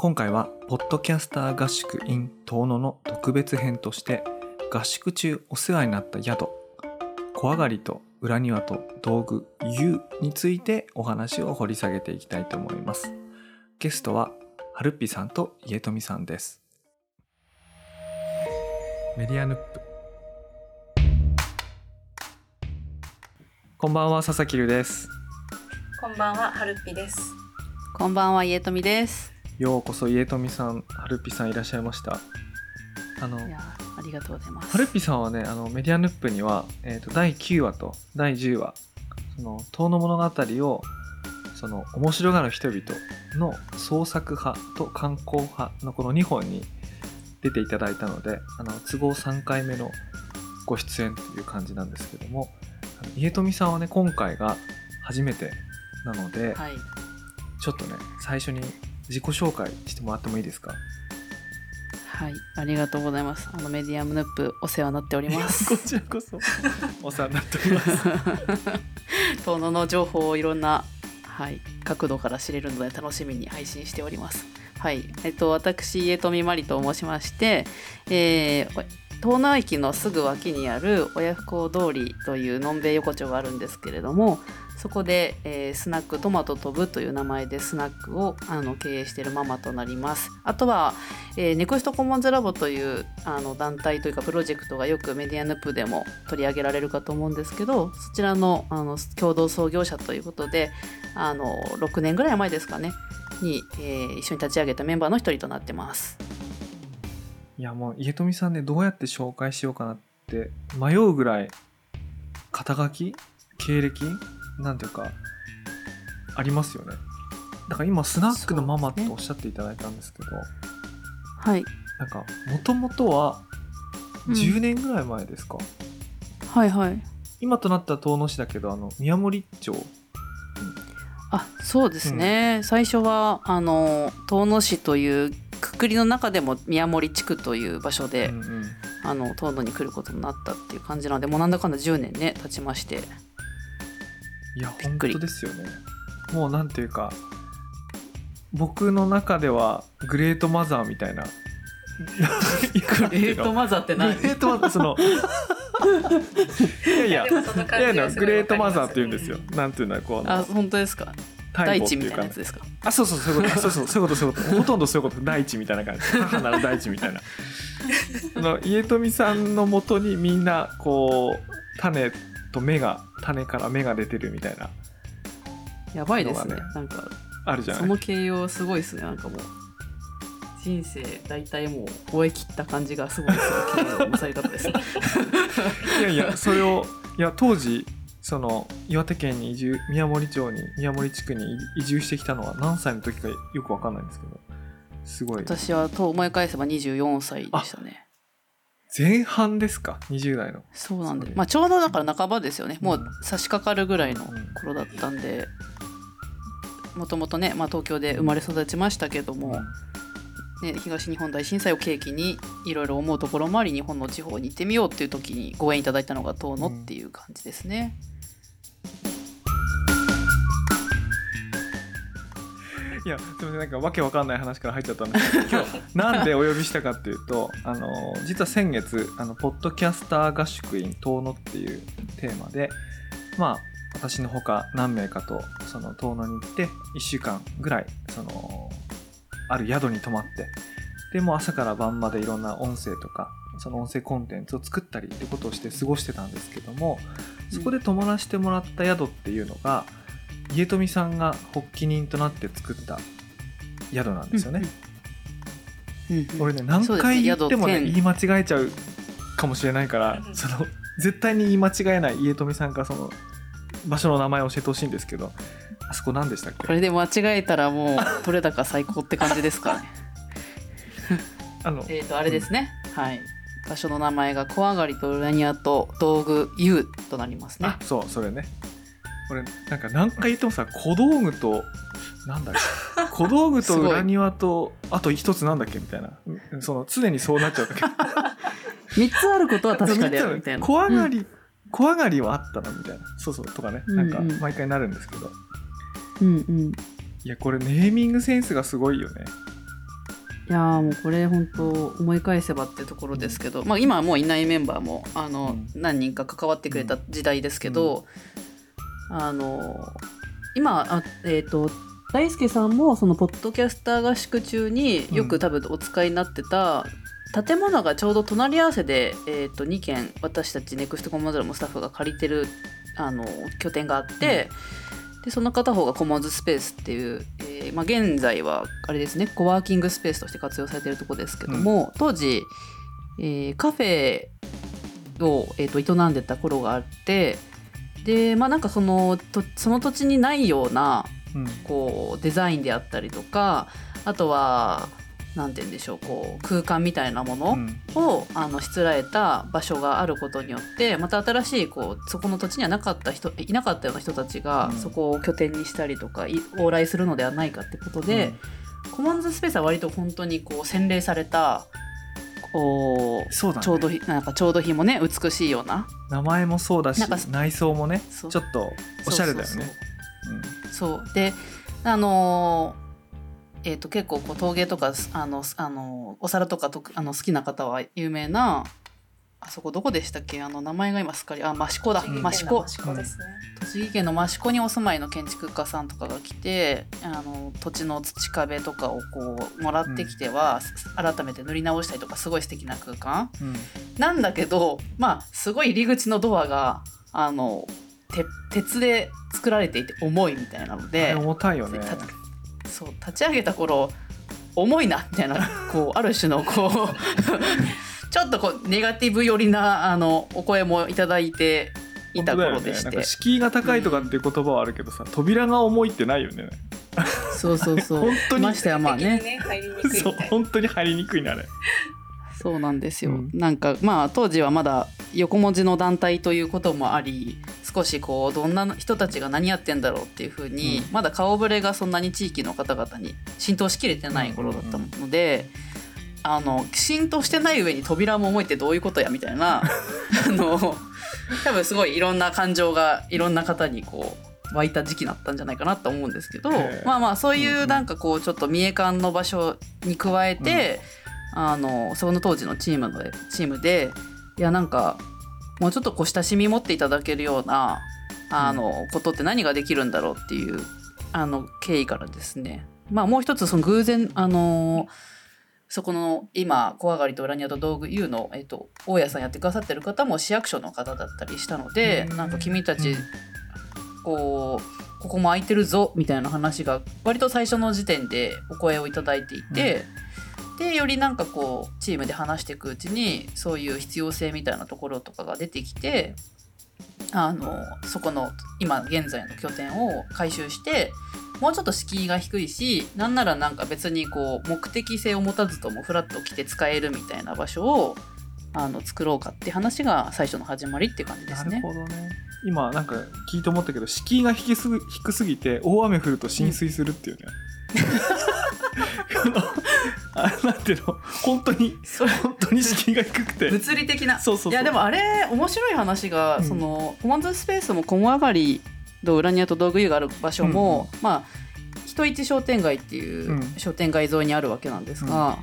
今回はポッドキャスター合宿 in 遠野の特別編として合宿中お世話になった宿小上がりと裏庭と道具 U についてお話を掘り下げていきたいと思いますゲストははるっぴさんと家富さんですメディアヌップこんばんは佐々木留ですこんばんは、はるっぴです。こんばんは、家富です。ようこそ家富さんはるっぴさんいらっしゃいましたあのいやー、ありがとうございます。はるっぴさんはねあのメディアヌップには、えー、と第9話と第10話その遠野物語をその面白がる人々の創作派と観光派のこの2本に出ていただいたのであの都合3回目のご出演という感じなんですけども家富さんはね今回が初めてなので、はい。ちょっとね最初に自己紹介してもらってもいいですか？はい、ありがとうございます。あのメディアムヌップお世話になっております。こちらこそお世話になっております 遠野の情報をいろんな、はい、角度から知れるので楽しみに配信しております。はい、えっと私家富まりと申しまして、えー、遠野駅のすぐ脇にある親不孝通りというのんべい横丁があるんですけれどもそこで、えースナックトマト飛ぶという名前でスナックをあの経営しているママとなります。あとは、えーネクストコモンズラボというあの団体というかプロジェクトがよくメディアヌップでも取り上げられるかと思うんですけどそちらのあの共同創業者ということであの6年ぐらい前ですかねに、えー一緒に立ち上げたメンバーの一人となってます。いやもう家富さんねどうやって紹介しようかなって迷うぐらい肩書き経歴なんていうかありますよね。だから今スナックのママっておっしゃっていただいたんですけどはい。なんかもともとはうん。10年ぐらい前ですか、はいはい。今となったら遠野市だけどあの宮森町。あそうですね、最初はあの遠野市というくくりの中でも宮森地区という場所で、うんうん。あの遠野に来ることになったっていう感じなのでもうなんだかんだ10年ね経ちましていや本当ですよね。もうなんていうか僕の中ではグレートマザーみたいな。グレマザーってグレートマザーそのいやいやグレートマザーって言うんですよ、なんていうのはこうあ本当ですか？大大地みたいなやつですか？あそうそうそういうことそうそうそういうことそういうこと。ほとんどそういうこと。大地みたいな感じ。母なる大地みたいな。あの家富さんのもとにみんなこう種と芽が種から芽が出てるみたいな。やばいですね。なんかあるじゃない？その形容すごいですね。なんかもう人生大体もう終え切った感じがすごいする形容のされ方ですね。いやいやそれをいや当時その岩手県に移住宮森町に宮森地区に移住してきたのは何歳の時かよくわかんないんですけどすごい。私はと思い返せば24歳でしたね前半ですか？20代の。そうなんでまあちょうどだから半ばですよね。もうん。う差し掛かるぐらいのうん頃だったんでもともとね、まあ、東京で生まれ育ちましたけども、ね、東日本大震災を契機にいろいろ思うところもあり日本の地方に行ってみようっていう時にご縁いただいたのが遠野っていう感じですね。いやすみませんなんかわけわかんない話から入っちゃったんですけど 今日なんでお呼びしたかっていうとあの実は先月あのポッドキャスター合宿 in 遠野っていうテーマでまあ私のほか何名かとその遠野に行って1週間ぐらいそのある宿に泊まってでもう朝から晩までいろんな音声とかその音声コンテンツを作ったりってことをして過ごしてたんですけどもそこで泊まらせてもらった宿っていうのが、家富さんが発起人となって作った宿なんですよね。うんうん。俺ね何回言ってもね言い間違えちゃうかもしれないからうんその絶対に言い間違えない家富さんからその場所の名前を教えてほしいんですけどあそこ何でしたっけ？これで間違えたらもう取れ高最高って感じですかね。あのえっとあれですね、はい。場所の名前が小上がりと裏庭と道具 U となりますね。あ。そうそれね俺なんか何回言ってもさ小道具となんだっけ？小道具と裏庭とあと一つなんだっけ？みたいな。うんその常にそうなっちゃうんだけ。ど 三つあることは確かである。みたいな。小上がり、小上がりはあったのみたいな。そうそうとかね。なんかうん。うん毎回なるんですけど、うんうん。いやこれネーミングセンスがすごいよね。いやーもうこれ本当思い返せばってところですけど、まあ、今はもういないメンバーもあの、うん。何人か関わってくれた時代ですけど、あの今あえっ、と大輔さんもそのポッドキャスター合宿中によく多分お使いになってた、建物がちょうど隣り合わせで、えー、と2軒私たちネクストコモンズラのスタッフが借りてるあの拠点があって、でその片方がコモンズスペースっていう、えーまあ、現在はあれですねコワーキングスペースとして活用されてるとこですけども、当時、えーカフェを、えー、と営んでた頃があってでまあなんかそのとその土地にないようなうん。こうデザインであったりとかあとは何て言うんでしょうこう空間みたいなもの、うん。をあのしつらえた場所があることによってまた新しいこうそこの土地にはなかった人いなかったような人たちがうん。そこを拠点にしたりとかい往来するのではないかってことで、コモンズスペースは割と本当にこう洗練されたこうそうだね。ちょうどひなんかちょうど日もね美しいような。名前もそうだし内装もねちょっとおしゃれだよね。そうそうであのーえー、と結構こう陶芸とかあの、あのお皿とかとあの好きな方は有名なあそこどこでしたっけ？あの名前が今すっかり。あ益子だ。うん益子。益子ですね。栃木県の益子にお住まいの建築家さんとかが来てあの土地の土壁とかをこうもらってきては、改めて塗り直したりとかすごい素敵な空間。うん。うんなんだけどまあすごい入り口のドアがあのて鉄で作られていて重いみたいなのあでれ重たいよね。たそう立ち上げた頃重いなみたいなこうある種のこうちょっとこうネガティブ寄りなあのお声もいただいていた頃でして、ね。なんか敷居が高いとかっていう言葉はあるけどさ扉が重いってないよね。そうそうそう。本当に。ましてやまあね。的にね入りにくいみそう。本当に入りにくいなあれ。そうなんですよ、うん。なんかまあ当時はまだ横文字の団体ということもあり少しこうどんな人たちが何やってんだろうっていうふうに、うん。まだ顔ぶれがそんなに地域の方々に浸透しきれてない頃だったので、あの浸透してない上に扉も重いってどういうことやみたいな あの多分すごいいろんな感情がいろんな方にこう湧いた時期だったんじゃないかなと思うんですけどまあまあそういうんううんなんかこうちょっと見え感の場所に加えて、あのその当時のチームのチームでいやなんかもうちょっとこう親しみ持っていただけるようなあの、ことって何ができるんだろうっていうあの経緯からですね。まあもう一つその偶然あのそこの今小上がりと裏庭と道具 U の、えっと、大家さんやってくださってる方も市役所の方だったりしたのでうん。なんか君たち、うん。こうここも空いてるぞみたいな話が割と最初の時点でお声をいただいていて、でよりなんかこうチームで話していくうちにそういう必要性みたいなところとかが出てきてあのそこの今現在の拠点を回収してもうちょっと敷居が低いしなんならなんか別にこう目的性を持たずともフラッと来て使えるみたいな場所をあの作ろうかって話が最初の始まりって感じですね。なる。ほどね。今なんか聞いて思ったけど敷居が低すぎ低すぎて大雨降ると浸水するっていうね、あのあ なんていうの？本当に本当に敷居が低くて。物理的な。そうそういやでもあれ面白い話が、うん。そのコマンドスペースも小上がりと裏庭と道具湯がある場所も、まあ人市商店街っていううん。商店街沿いにあるわけなんですが、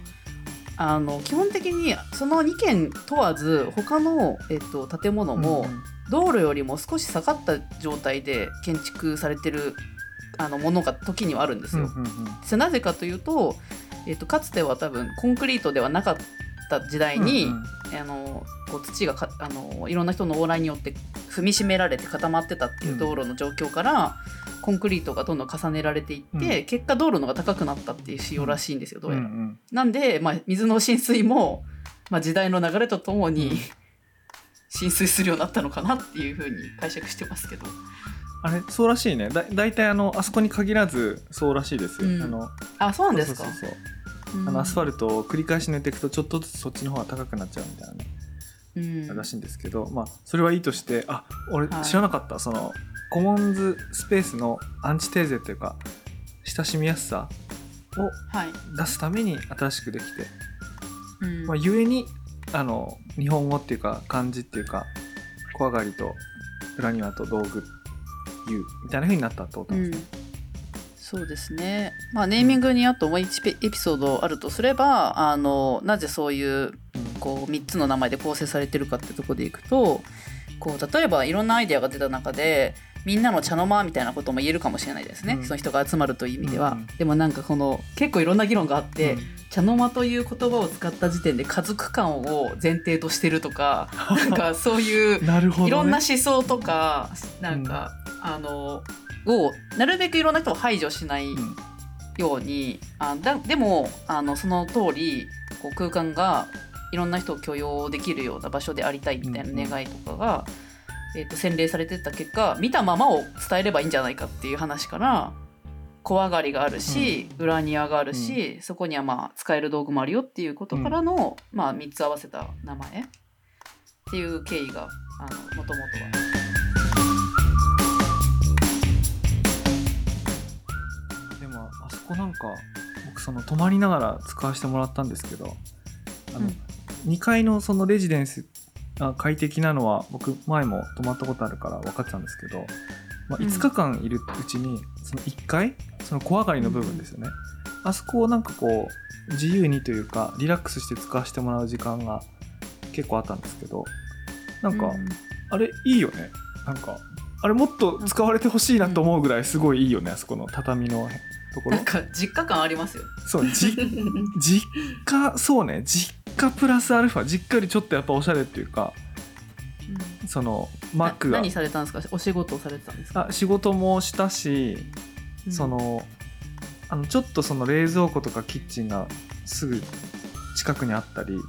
あの基本的にその2軒問わず他の、えっと、建物も、うん道路よりも少し下がった状態で建築されてるあのものが時にはあるんですよ。うんうんうん。それなぜかというと,、えっとかつては多分コンクリートではなかった時代に、うんあのこう土がかあのいろんな人の往来によって踏みしめられて固まってたっていう道路の状況から、コンクリートがどんどん重ねられていって、う結果道路のが高くなったっていう仕様らしいんですよどうやら。うんうんなんで、まあ、水の浸水も、まあ、時代の流れとともに、うん。浸水するようになったのかなっていうふうに解釈してますけど。あれそうらしいね。だ大体あのあそこに限らずそうらしいですよ、うん。あのあそうなんですか？そうそうそうあのアスファルルトを繰り返し塗っていくとちょっとずつそっちの方が高くなっちゃうみたいなね、ト、うん。らしいんですけどまあそれはいいとしてあ俺はい。知らなかった、そのコモンズスペースのアンチテーゼっていうか親しみやすさをはい。出すために新しくできて、うん。まあ、ゆえにあの日本語っていうか漢字っていうか小上がりと裏庭と道具言うみたいな風になったってことうなんですね、ん、そうですね。まあネーミングにあともう1エピソードあるとすれば、あのなぜそういうこう3つの名前で構成されてるかってとこでいくと、こう例えばいろんなアイデアが出た中で。みんなの茶の間みたいなことも言えるかもしれないですね、うん。その人が集まるという意味では、うんでもなんかこの結構いろんな議論があって、うん。茶の間という言葉を使った時点で家族間を前提としてるとか なんかそういうなるほど、ね、いろんな思想とかなんか、あのをなるべくいろんな人を排除しないうん。ように、あだでもあのその通りこう空間がいろんな人を許容できるような場所でありたいみたいな願いとかが、えー、と洗礼されてった結果見たままを伝えればいいんじゃないかっていう話から怖がりがあるし、裏庭があるし、そこにはまあ使える道具もあるよっていうことからの、まあ、3つ合わせた名前っていう経緯がもともとは。こなんか僕その泊まりながら使わせてもらったんですけどあの、うん。2階のそのレジデンスあ快適なのは僕前も泊まったことあるから分かってたんですけど、まあ、うん。5日間いるうちにその1階その小上がりの部分ですよね、あそこをなんかこう自由にというかリラックスして使わせてもらう時間が結構あったんですけどなんか、うん。あれいいよね。なんかあれもっと使われてほしいなと思うぐらいすごいいいよねあそこの畳のところ。なんか実家感ありますよ。そうじ 実家そうね。実家プラスアルファ。実家よりちょっとやっぱおしゃれっていうかそのマックが。な何されたんですか？お仕事をされてたんですか、あ仕事もしたし、うん。そのあのちょっとその冷蔵庫とかキッチンがすぐ近くにあったりうん。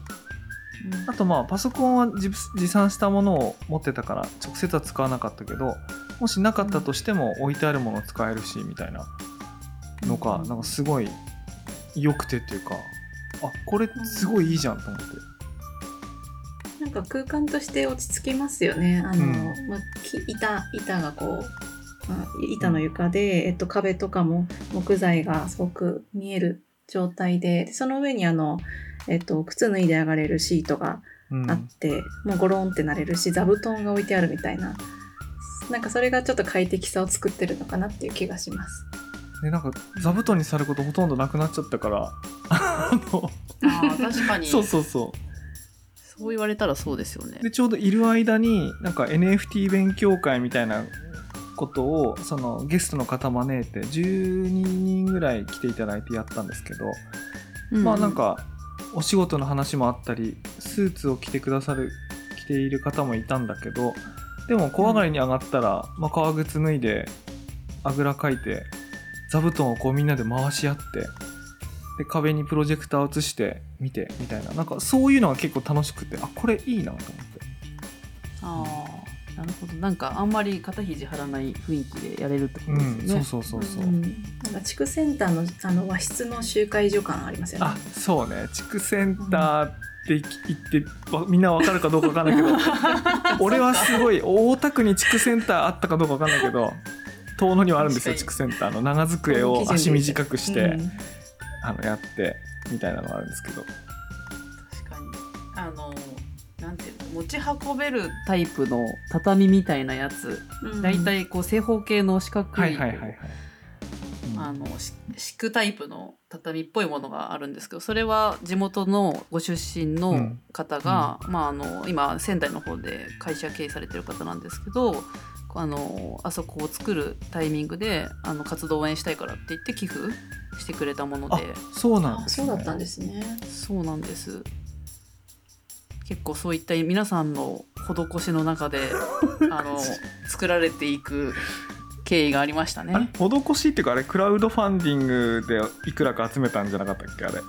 あとまあパソコンは持持参したものを持ってたから直接は使わなかったけどもしなかったとしても置いてあるもの使えるしみたいなのがうんなんかすごい良くてっていうかあこれすごいいいじゃんと思ってなんか空間として落ち着きますよね。あの、うんまあ、き板板がこう、あ板の床で、えっと、壁とかも木材がすごく見える状態で、でその上にあの、えっと、靴脱いで上がれるシートがうんあって、もうゴロンってなれるし、座布団が置いてあるみたいな。なんかそれがちょっと快適さを作ってるのかなっていう気がします。でなんか座布団にされることほとんどなくなっちゃったから。あのあー確かに。そうそうそそう言われたらそうですよね。う。でちょうどいる間になんか NFT 勉強会みたいなことをそのゲストの方招いて12人ぐらい来ていただいてやったんですけど、うまあなんかお仕事の話もあったりスーツを着てくださる着ている方もいたんだけどでも小上がりに上がったら、まあ、革靴脱いであぐらかいて座布団をこうみんなで回し合ってで壁にプロジェクターを映して見てみたいな。なんかそういうのが結構楽しくてあこれいいなと思って。ああなるほど。なんかあんまり肩肘張らない雰囲気でやれるってことうん、ですよね、そうそうそうそう、ん。なんか地区センターのあの和室の集会所感ありますよね。あそうね。地区センターって言ってわみんなわかるかどうかわかんないけど。俺はすごい大田区に地区センターあったかどうかわかんないけど遠野にはあるんですよ地確区センターの。長机を足短くして、うん。あのやってみたいなのがあるんですけど。確かに。あのなんていうの持ち運べるタイプの畳みたいなやつ。うん。だいたいこう正方形の四角い,、はいはいはいはい、うん。あのし敷くタイプの畳っぽいものがあるんですけどそれは地元のご出身の方が、まあ、あの今仙台の方で会社経営されてる方なんですけどあのあそこを作るタイミングであの活動を応援したいからって言って寄付してくれたものあでそうなんですね。そうだったんですね。そうなんです。結構そういった皆さんの施しの中で あの作られていく経緯がありましたね。施しっていうかあれクラウドファンディングでいくらか集めたんじゃなかったっけあれ？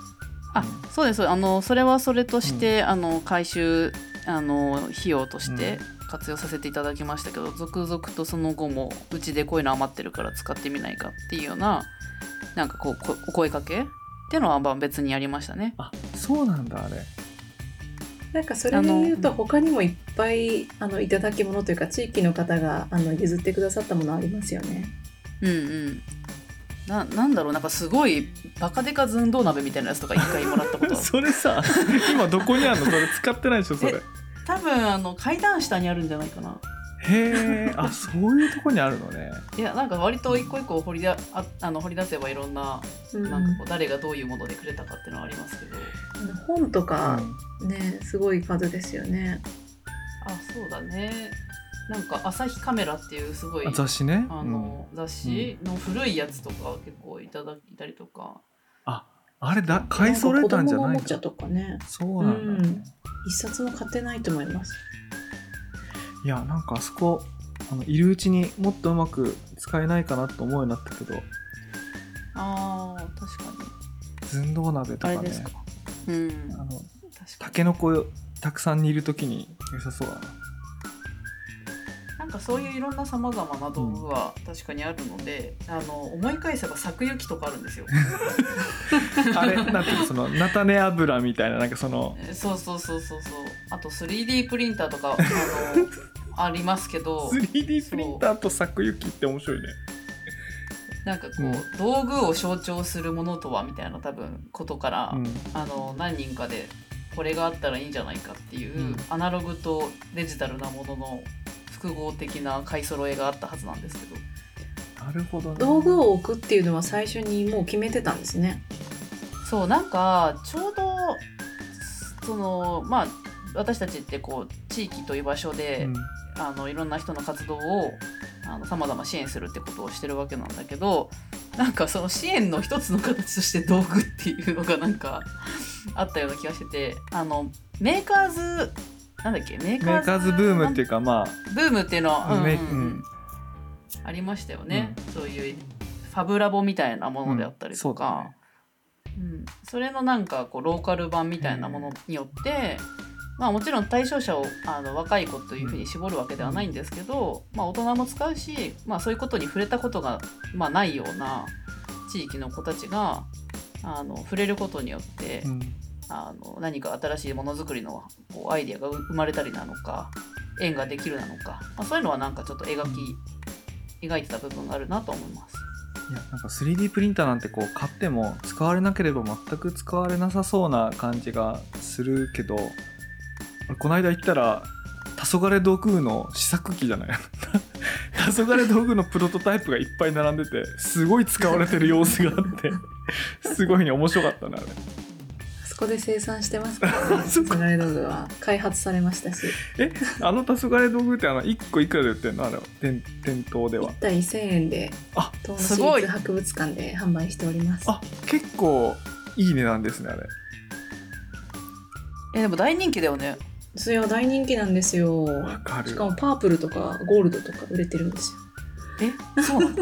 あそうです。あのそれはそれとして、あの回収あの費用として活用させていただきましたけど、続々とその後もうちでこういうの余ってるから使ってみないかっていうようななんかこうこお声かけっていうのはまあ別にやりましたね。あそうなんだあれ。なんかそれで言うと他にもいっぱいあのいただき物というか地域の方があの譲ってくださったものありますよね。うんうん。ななんだろうなんかすごいバカデカ寸胴鍋みたいなやつとか一回もらったこと。あ るそれさ今どこにあるの？それ使ってないでしょそれ多分あの階段下にあるんじゃないかな。へえ。あそういうとこにあるのね。いやなんか割と一個一個掘りだああの掘り出せばいろんなうん。なんかこう誰がどういうものでくれたかっていうのはありますけど。本とうかんねすごい数ですよね。あそうだね。なんか朝日カメラっていうすごいあ雑誌ね。あの、雑誌の古いやつとか結構いただいたりとか、ああれだ買い揃えたんじゃないのとかね。そうなんだ、ね一冊も買ってないと思います。いやなんかあそこあのいるうちにもっとうまく使えないかなと思うようになったけど。あー確かに。寸胴鍋とかね。あれですか。うん。あのたけのこたくさん煮るときに良さそうだな。になんかそういういろんなさまざまな道具は確かにあるので、あの思い返せば搾油機とかあるんですよ。あれなんていうのその菜種油みたいななんかそのえそうそうそうそうそう。あと 3D プリンターとかあの ありますけど 3D プリンターと搾油機って面白いね。なんかこう、うん。道具を象徴するものとはみたいな多分ことから、うん。あの何人かでこれがあったらいいんじゃないかっていう、うん。アナログとデジタルなものの複合的な買い揃えがあったはずなんですけど。なるほどね。道具を置くっていうのは最初にもう決めてたんですね。そうなんかちょうどそのまあ私たちってこう地域という場所で、うん。あのいろんな人の活動をさまざま支援するってことをしてるわけなんだけどなんかその支援の一つの形として道具っていうのがなんかあったような気がしててあのメーカーズなんだっけ？メーメーカーズブームっていうかまブームっていうの？は、うんうんありましたよね、そういうファブラボみたいなものであったりとそうだかね、うん。それのなんかこうローカル版みたいなものによって、まあ、もちろん対象者をあの若い子というふうに絞るわけではないんですけど、まあ、大人も使うし、まあ、そういうことに触れたことが、まあ、ないような地域の子たちがあの触れることによって、あ、の何か新しいものづくりのこうアイデアが生まれたりなのか縁ができるなのか、まあ、そういうのはなんかちょっと描き描いてた部分があるなと思います。いやなんか 3D プリンターなんてこう買っても使われなければ全く使われなさそうな感じがするけどこの間行ったら黄昏道具の試作機じゃない？黄昏道具のプロトタイプがいっぱい並んでてすごい使われてる様子があってすごいね面白かったなあれそこで生産してますからね。そこ黄昏道具は開発されましたし、あの黄昏道具ってあの1個いくらで売ってんの？あれは店店頭では1体1000円であ東野すごい市立博物館で販売しております。あ結構いい値段ですねあれえでも大人気だよね。それは大人気なんですよ。わかるしかもパープルとかゴールドとか売れてるんですよ。えそうなの？い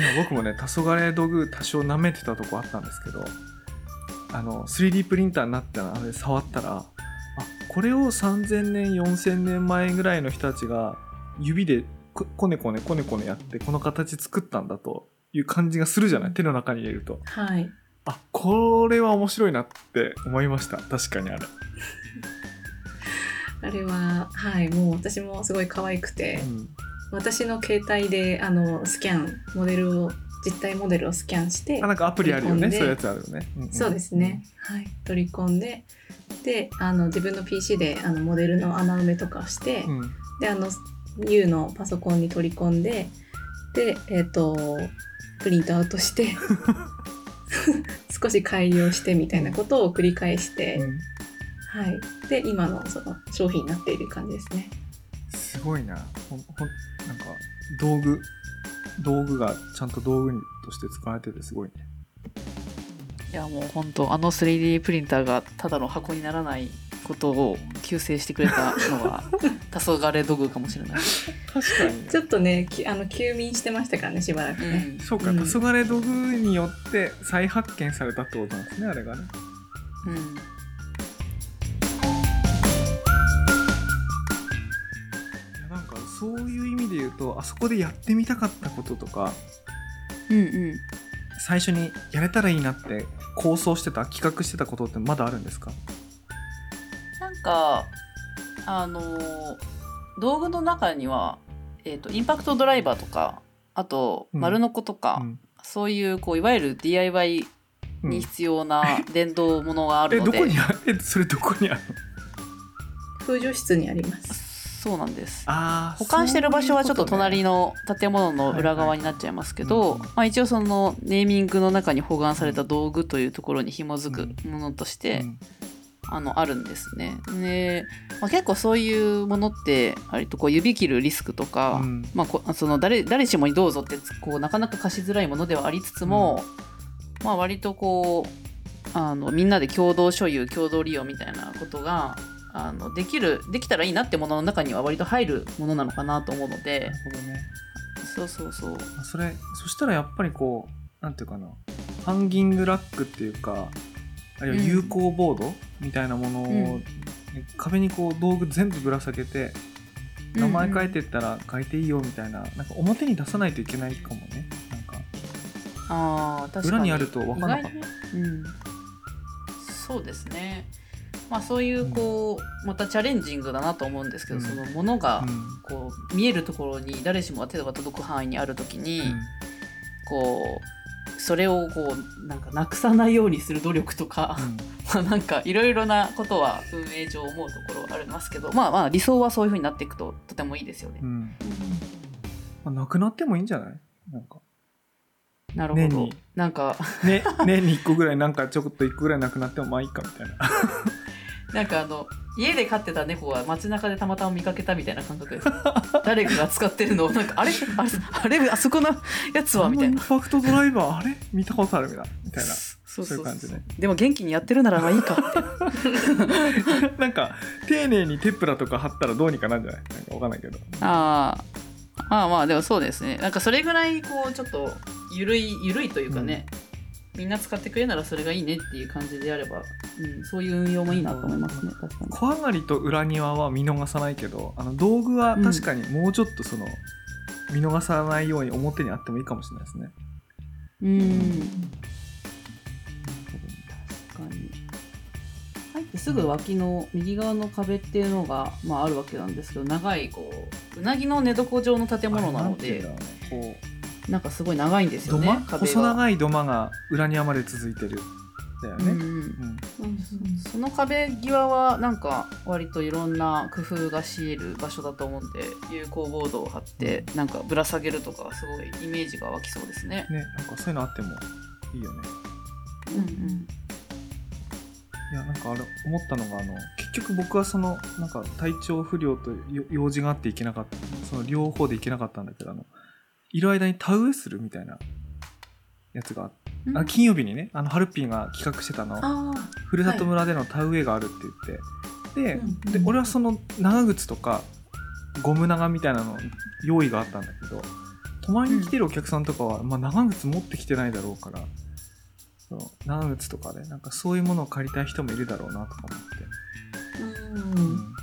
や僕もね黄昏道具多少舐めてたとこあったんですけどあの 3D プリンターになってあれ触ったらあこれを3000年4000年前ぐらいの人たちが指でここねこねこねこねやってこの形作ったんだという感じがするじゃない？手の中に入れると。はい。あこれは面白いなって思いました。確かにあれ、あれは、はい、もう私もすごい可愛くて、うん。私の携帯であのスキャン、モデルを、実体モデルをスキャンしてあ、なんかアプリあるよね。そういうやつあるよね、んんそうですね、はい、取り込んで、で、あの自分の PC であのモデルの穴埋めとかをして、うん。で、あの U のパソコンに取り込んで、で、えっ、と、プリントアウトして、少し改良してみたいなことを繰り返して、うん。はい。で、今のその商品になっている感じですね。すごいな。ほんほんなんか道具道具がちゃんと道具にとして使われててすごいねいやもう本当あの 3D プリンターがただの箱にならないことを救世してくれたのは 黄昏道具かもしれない。確かにねちょっとね、きあの休眠してましたからね、しばらくね。そうか、うん黄昏道具によって再発見されたってことなんですねあれがねうんそういう意味で言うとあそこでやってみたかったこととかうんうん。最初にやれたらいいなって構想してた企画してたことってまだあるんですか？なんかあのー道具の中には、えー、とインパクトドライバーとかあとうん。丸ノコとか、うん。そういうこういわゆる DIY うん。に必要な電動ものがあえるので、どこにあえそれどこにある風除室にあります。そうなんです。保管してる場所はちょっと隣のの建物の裏側になっちゃいますけど、まあ、一応そのネーミングの中に保管された道具というところに紐づくものとして、あのあるんですね。で、まあ、結構そういうものって割とこう指切るリスクとか、うん。まその誰誰しもにどうぞってこうなかなか貸しづらいものではありつつも、まあ、割とこうあのみんなで共同所有共同利用みたいなことがあのできるできたらいいなってものの中には割と入るものなのかなと思うので。なるほどね。そうそうそう。まあそれそしたらやっぱりこうなんていうかな。ハンギングラックっていうかあるいは有効ボードみたいなものを、うん。壁にこう道具全部ぶら下げて名前書いてったら書いていいよみたいな,、なんか表に出さないといけないかもね。なんか。あー確かに。裏にあると分かんなかった。うん、そうですねまあそういうこう、またチャレンジングだなと思うんですけど、うん。そのものがうん。こう見えるところに誰しもが手が届く範囲にある時に、こうそれをこうなんかなくさないようにする努力とか、まあなんかいろいろなことは運営上思うところはありますけどまあまあ理想はそういう風になっていくととてもいいですよね。うん。うん。まあ、なくなってもいいんじゃない？なんか、なるほど。年に。なんか。ね、年に1個ぐらいなんかちょっと1個ぐらいなくなってもまあいいかみたいななんかあの家で飼ってた猫は街中でたまたま見かけたみたいな感覚です。誰かが使ってるの？をなんかあれ？あれ？あれ？あそこのやつは？みたいな。あのイン。パクトドライバーあれ？見たことあるみたいな。みたいなそうそう。いう感じね。でも元気にやってるならまあいいかって。なんか丁寧にテプラとか貼ったらどうにかなんじゃない？なんかわかんないけど。あー。あーまあでもそうですね。なんかそれぐらいこうちょっとゆるいゆるいというかね、みんな使ってくれるならそれがいいねっていう感じであれば、うん、そういう運用もいいなと思いますね。確かに。小上がりと裏庭は見逃さないけどあの道具は確かにもうちょっとその、見逃さないように表にあってもいいかもしれないですね。うん。確かに。入ってすぐ脇の右側の壁っていうのが、まあ、あるわけなんですけど長いこううなぎの寝床状の建物なのであれんていうなんかすごい長いんですよね細長い土間が裏庭まで続いてるだよね、うんその壁際はなんか割といろんな工夫がし得る場所だと思うんで有効ボードを貼ってなんかぶら下げるとかすごいイメージが湧きそうですね。ねなんかそういうのあってもいいよね。うんうん。いやなんかあれ思ったのがあの結局僕はそのなんか体調不良とよ用事があって行けなかったその両方で行けなかったんだけどあのいる間に田植えするみたいなやつがあってあ金曜日にねあのハルピーが企画してたの。あふるさと村での田植えがあるって言って、うんでで俺はその長靴とかゴム長みたいなの用意があったんだけど泊まりに来てるお客さんとかは、まあ、長靴持ってきてないだろうからそう長靴とかでなんかそういうものを借りたい人もいるだろうなとか思って。あ、うん、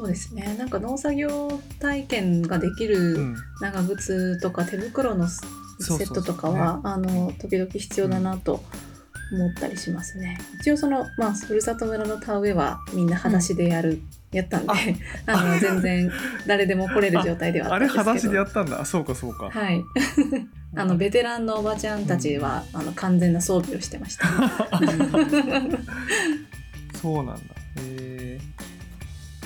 そうですね。なんか農作業体験ができうるん長靴とか手袋のセットとかは、あの時々必要だなと思ったりしますね。一応そのまあふるさと村の田植えはみんな裸足でやる、やったんで、あの全然誰でも来れる状態ではああれったんですけど。裸足でやったんだあそうかそうか、はい。あのベテランのおばちゃんたちは、あの完全な装備をしてました。そうなんだへえ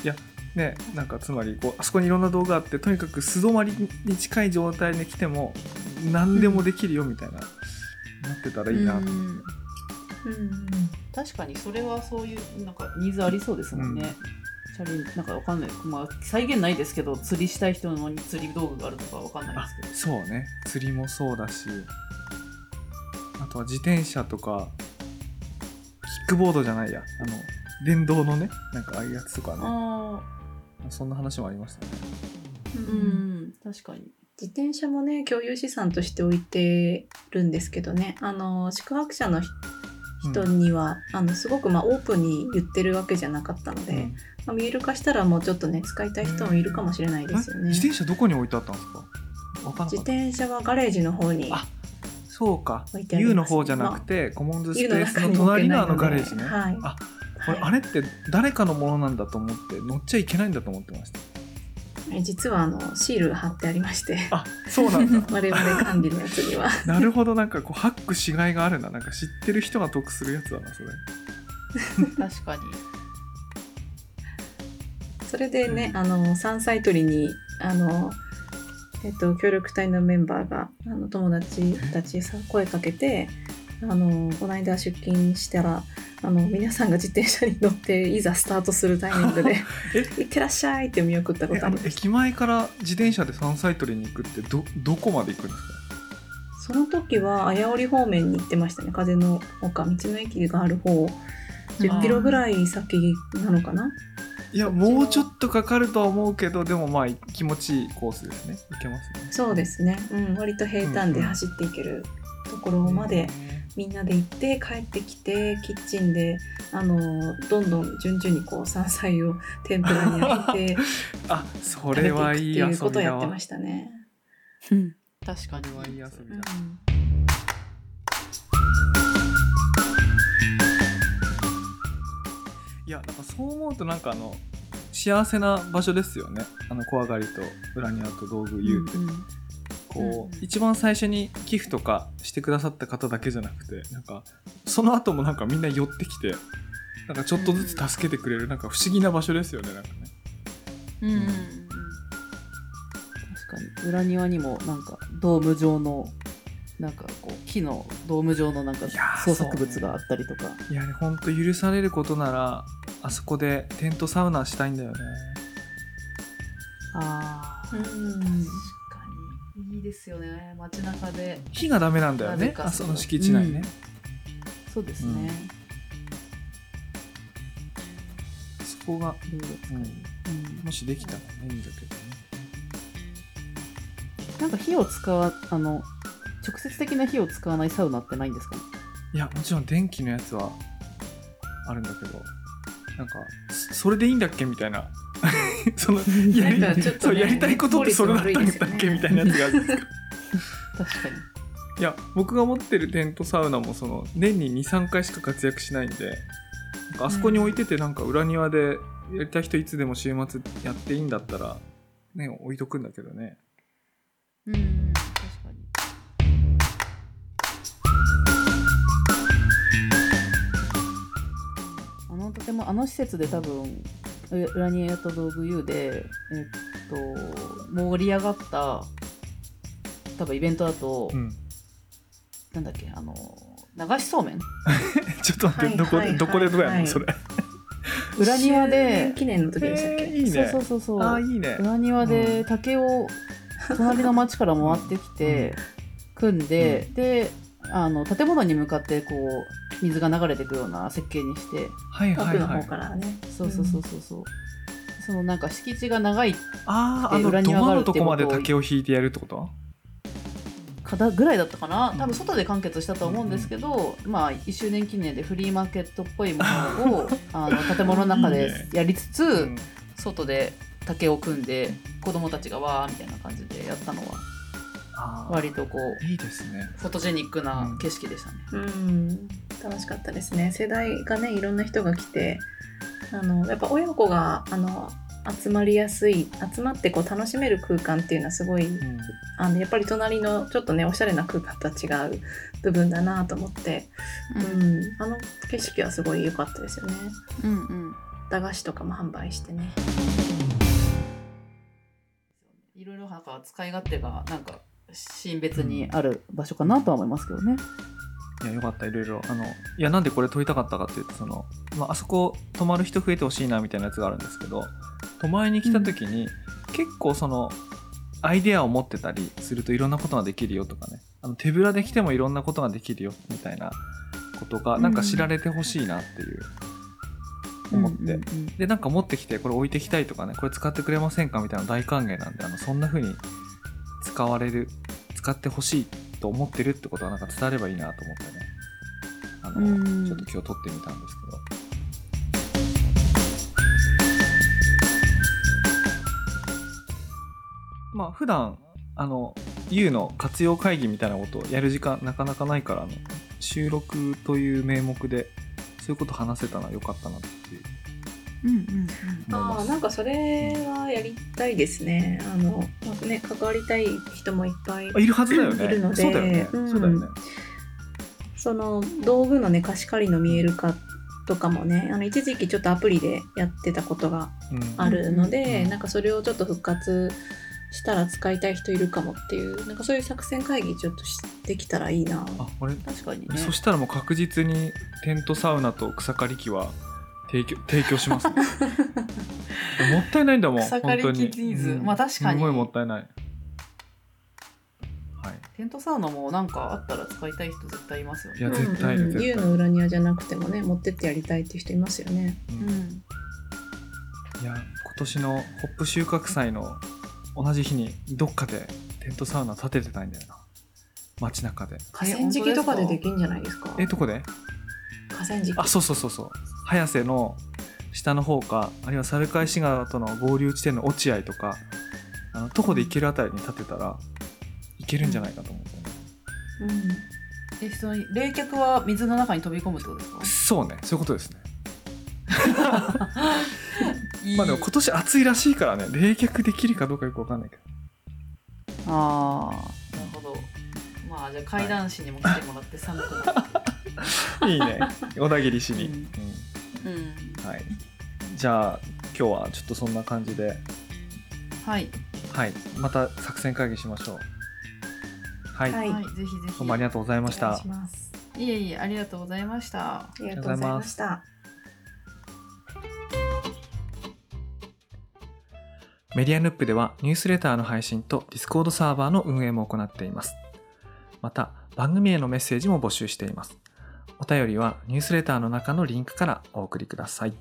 いやねなんかつまりこうあそこにいろんな道具があってとにかく素泊まりに近い状態で来ても何でもできるよみたいな、なってたらいいな。と、うん。うん。確かにそれはそういうなんかニーズありそうですもんね。チャレンジなんかわかんない、まあ、再現ないですけど釣りしたい人のに釣り道具があるとかわかんないあですけど。そうね。釣りもそうだし。あとは自転車とかキックボードじゃないや。あの電動のねなんかああいうやつとかね。あそんな話もありました。ねあううん。ん確かに。自転車もね共有資産として置いてるんですけどね。あの宿泊者のひ人には、あのすごくまあオープンに言ってるわけじゃなかったので、うん。まあ、見える化したらもうちょっとね使いたい人もいるかもしれないですよね。え自転車どこに置いてあったんですか？わかんな自かった。転車はガレージの方にあそうか。U の方じゃなくて、コモンズスペースの隣のあのガレージね、はい。あこれあれって誰かのものなんだと思って乗っちゃいけないんだと思ってました。え実はあのシールが貼ってありまして。あそうなんだ。我々管理のやつには。なるほど。なんかこうハックしがいがあるな。なんか知ってる人が得するやつだなそれ。確かに。それでね、あの山菜採りにあの、えっと、協力隊のメンバーがあの友達たちさ声かけてあのこの間出勤したらあの皆さんが自転車に乗っていざスタートするタイミングで え「いってらっしゃい」って見送ったことあります。駅前から自転車で山菜採りに行くってどどこまで行くんですか？その時は綾織方面に行ってましたね。風の丘道の駅がある方10キロぐらい先なのかな？いやもうちょっとかかるとは思うけどでもまあ気持ちいいコースですね。行けますね。そうですね、うん、割と平坦で走っていけるところまでみんなで行って帰ってきてキッチンであのどんどん順々にこう山菜を天ぷらに揚げて あそ食べていくってれはいい遊いうことをびだわやってましたね。うん。確かにそれはいい遊びだ。うん。いやなんかそう思うとなんかあの幸せな場所ですよね。あの怖がりと裏庭と道具言うて、うんこう、うん一番最初に寄付とかしてくださった方だけじゃなくてなんかその後もなんかみんな寄ってきてなんかちょっとずつ助けてくれるなんか不思議な場所ですよねなんかね。うんうんうん。確かに。裏庭にもなんかドーム状のなんかこう木のドーム状のなんか創作物があったりとか、いやねほんと許されることならあそこでテントサウナしたいんだよね。ああ、うんいいですよね。街中で。火がダメなんだよね。あその敷地内ね、そうですね、そこが、いろいろ使えるうん。もしできたらねいいんだけどね。なんか火を使わあの直接的な火を使わないサウナってないんですかね？いやもちろん電気のやつはあるんだけどなんかそそれでいいんだっけ？みたいな そのやりねそうやりたいことってそれだったんだっけ？みたいなやつがあるんですか？確かに。いや僕が持ってるテントサウナもその年に23回しか活躍しないんでなんかあそこに置いててなんか裏庭でやりたい人いつでも週末やっていいんだったらね置いとくんだけどね。うん確かに。あの建物あの施設で多分う裏庭と道具 U でえっと盛り上がった多分イベントだと、うん。なんだっけあの流しそうめん？ちょっと待って、はいどこで、はいはいどこでどうやんの、はい。それ。裏庭周で年記念の時でしたっけ、えーいいね。そうそうそうそう。ああいいね。裏庭で竹を隣の町から回ってきて組んで、であの建物に向かってこう水が流れていくような設計にしてはいはい奥のはい方からね。そうそうそうそうそう、そのなんか敷地が長いあああの土間のとこまで竹を引いてやるってこと？方ぐらいだったかな。うん。多分外で完結したと思うんですけど、まあ1周年記念でフリーマーケットっぽいものを あの建物の中でいいねやりつつうん。外で竹を組んで子供たちがわーみたいな感じでやったのは割とこういいですね。フォトジェニックな景色でしたね。うん、楽しかったですね。世代がね、いろんな人が来て、あのやっぱ親子があの集まりやすい、集まってこう楽しめる空間っていうのはすごい、うんあのやっぱり隣のちょっとねおしゃれな空間とは違う部分だなと思って、うん、あの景色はすごい良かったですよね。うんうん駄菓子とかも販売してね。いろいろなんか使い勝手がなんかシーン別にある場所かなとは思いますけどね。いやよかったいろいろ。あのいやなんでこれ撮りたかったかっていうとその、まああそこ泊まる人増えてほしいなみたいなやつがあるんですけど泊まりに来た時に、結構そのアイデアを持ってたりするといろんなことができるよとかね。あの手ぶらで来てもいろんなことができるよみたいなことがなんか知られてほしいなっていう、思って、うんうんうん。でなんか持ってきてこれ置いてきたいとかねこれ使ってくれませんかみたいな大歓迎なんであのそんな風に使われる使ってほしいと思ってるってことはなんか伝わればいいなと思ってね。あの、うん。ちょっと今日撮ってみたんですけど。まあ普段あの U の活用会議みたいなことをやる時間なかなかないからあの収録という名目でそういうこと話せたのは良かったなっていうああなんかそれはやりたいですね。あのまあね関わりたい人もいっぱいあいるはずだよね。いるので。そうだよね、うん。そうだよね。その道具のね貸し借りの見える化っとかもねあの一時期ちょっとアプリでやってたことがうんあるので、うんなんかそれをちょっと復活したら使いたい人いるかもっていうなんかそういう作戦会議ちょっとしてきたらいいな。あ俺確かにね。そしたらもう確実にテントサウナと草刈り機は提供提供します、ね、もったいないんだもん草刈り機ーズ。うん。まあ確かに。すごいもったいない。はい。テントサウナもなんかあったら使いたい人絶対いますよね。いや絶対いるうん。U の裏庭じゃなくてもね持ってってやりたいっていう人いますよね。うん。うんいや今年のホップ収穫祭の同じ日にどっかでテントサウナ建ててたいんだよな。街中で。河川敷とかでできんじゃないですか？えどこで？河川敷。あそうそうそうそう。早瀬の下の方かあるいは猿返し川との合流地点の落合とかあの徒歩で行けるあたりに建てたら行けるんじゃないかと思って、うん。えその冷却は水の中に飛び込むってことですか？そうね。そういうことですね。まあでも今年暑いらしいからね。冷却できるかどうかよくわかんないけど。ああなるほど。まあじゃあ階段師にも来てもらって寒くなる。い いね。小田切しに、うん。うん。うんはい。じゃあ今日はちょっとそんな感じで。はい、はい。また作戦会議しましょう。はい、はい。はい、ぜひぜひ。どうもありがとうございました。いえいえありがとうございました。ありがとうございました media nup ではニュースレターの配信と Discord サーバーの運営も行っています。また、番組へのメッセージも募集しています。お便りはニュースレターの中のリンクからお送りください。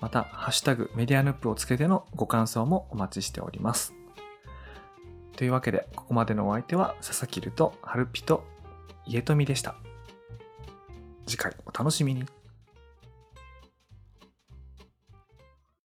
また、ハッシュタグ media nup をつけてのご感想もお待ちしております。というわけで、ここまでのお相手は佐々木るとハルピと家富でした。次回お楽しみに。